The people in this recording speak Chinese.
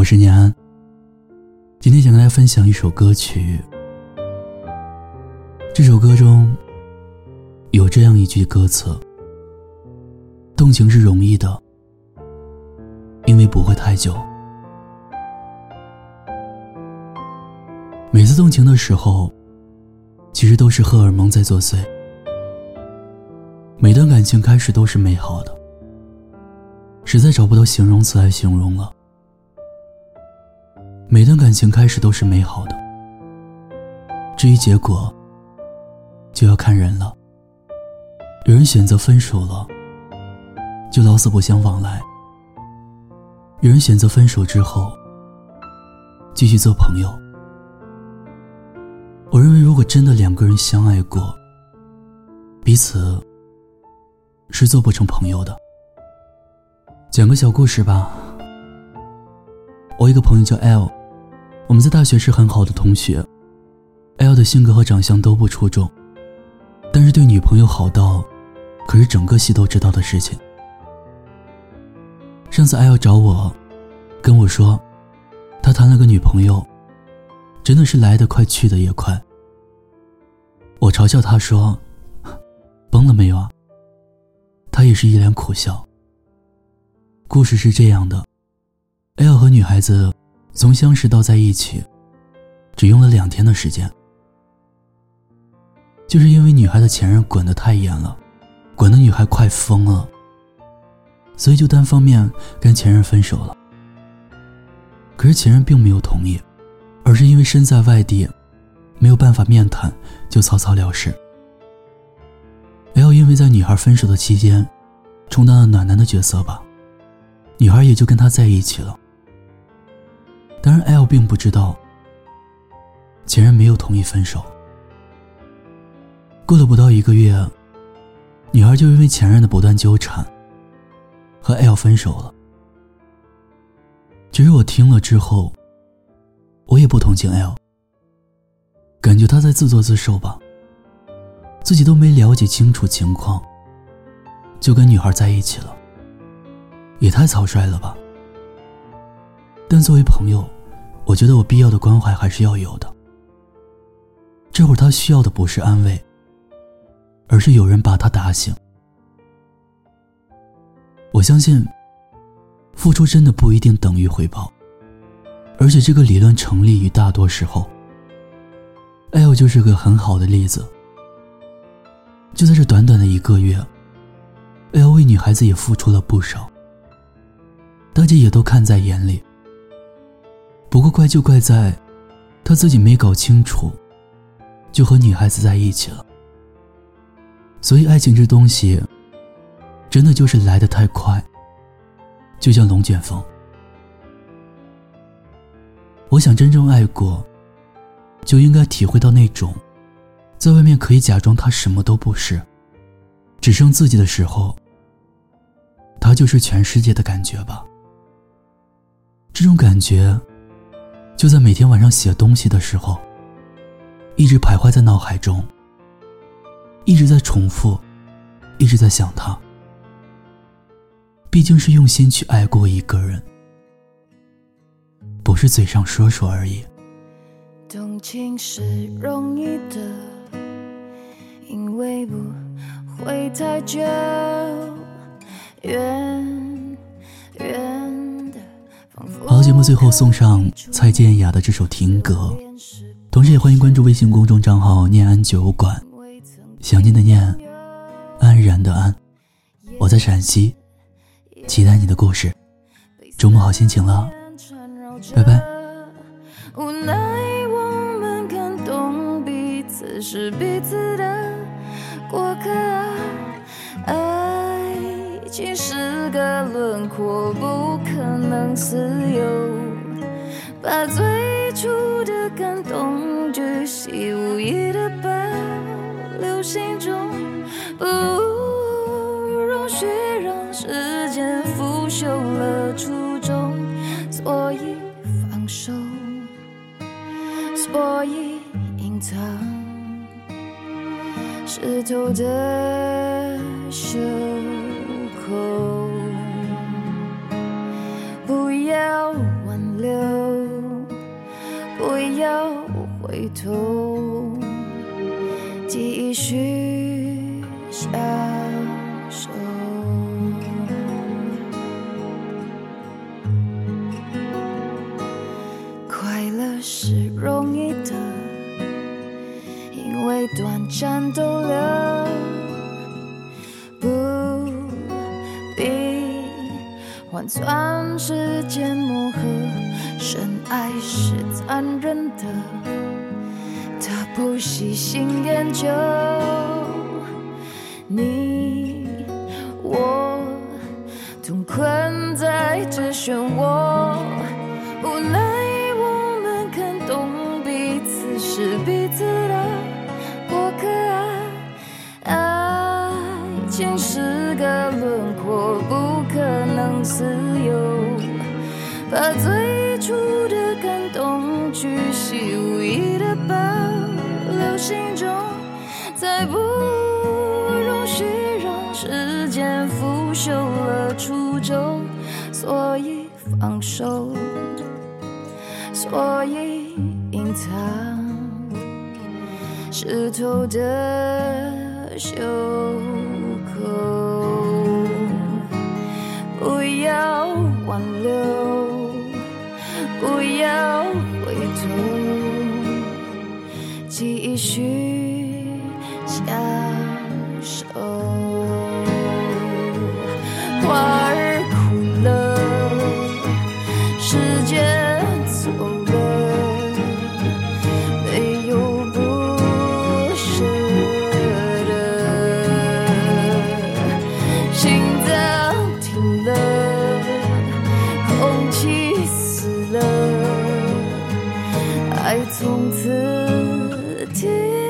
我是念安。今天想跟大家分享一首歌曲。这首歌中有这样一句歌词：“动情是容易的，因为不会太久。每次动情的时候，其实都是荷尔蒙在作祟。每段感情开始都是美好的，实在找不到形容词来形容了。每段感情开始都是美好的，至于结果。”就要看人了。有人选择分手了，就老死不相往来；有人选择分手之后，继续做朋友。我认为，如果真的两个人相爱过，彼此是做不成朋友的。讲个小故事吧。我一个朋友叫 L，我们在大学是很好的同学。L 的性格和长相都不出众。但是对女朋友好到，可是整个系都知道的事情。上次 L 找我，跟我说，他谈了个女朋友，真的是来得快去的也快。我嘲笑他说：“崩了没有啊？”他也是一脸苦笑。故事是这样的：L 和女孩子从相识到在一起，只用了两天的时间。就是因为女孩的前任管得太严了，管得女孩快疯了，所以就单方面跟前任分手了。可是前任并没有同意，而是因为身在外地，没有办法面谈，就草草了事。L 因为在女孩分手的期间，充当了暖男的角色吧，女孩也就跟他在一起了。当然，L 并不知道，前任没有同意分手。过了不到一个月，女孩就因为前任的不断纠缠，和 L 分手了。其实我听了之后，我也不同情 L，感觉他在自作自受吧。自己都没了解清楚情况，就跟女孩在一起了，也太草率了吧。但作为朋友，我觉得我必要的关怀还是要有的。这会儿他需要的不是安慰。而是有人把他打醒。我相信，付出真的不一定等于回报，而且这个理论成立于大多时候。L 就是个很好的例子。就在这短短的一个月，L 为女孩子也付出了不少，大家也都看在眼里。不过怪就怪在，他自己没搞清楚，就和女孩子在一起了。所以，爱情这东西，真的就是来得太快，就像龙卷风。我想，真正爱过，就应该体会到那种，在外面可以假装他什么都不是，只剩自己的时候，他就是全世界的感觉吧。这种感觉，就在每天晚上写东西的时候，一直徘徊在脑海中。一直在重复，一直在想他。毕竟是用心去爱过一个人，不是嘴上说说而已。动情是容易的，因为不会太久。远最后送上蔡健雅的这首《停格》，同时也欢迎关注微信公众账号“念安酒馆”。想念的念，安然的安，我在陕西，期待你的故事。周末好心情了，拜拜。无奈我们感动彼此是彼此的过客，情是个轮廓，不可能自由。把最初的感动巨细无遗的把。留心中，不容许让时间腐朽了初衷，所以放手，所以隐藏湿透的袖头，继续享受。快乐是容易的，因为短暂逗留，不必换算时间磨合。深爱是残忍的，不喜新厌旧。你我同困在这漩涡，无奈我们看懂彼此是彼此的过客啊。爱情是个轮廓，不可能自由。把最初的感动巨细心中，再不容许让时间腐朽了初衷，所以放手，所以隐藏湿透的袖口，不要挽留。不要继续享受。花儿枯了，时间走了，没有不舍的，心脏停了，空气死了，爱从此 to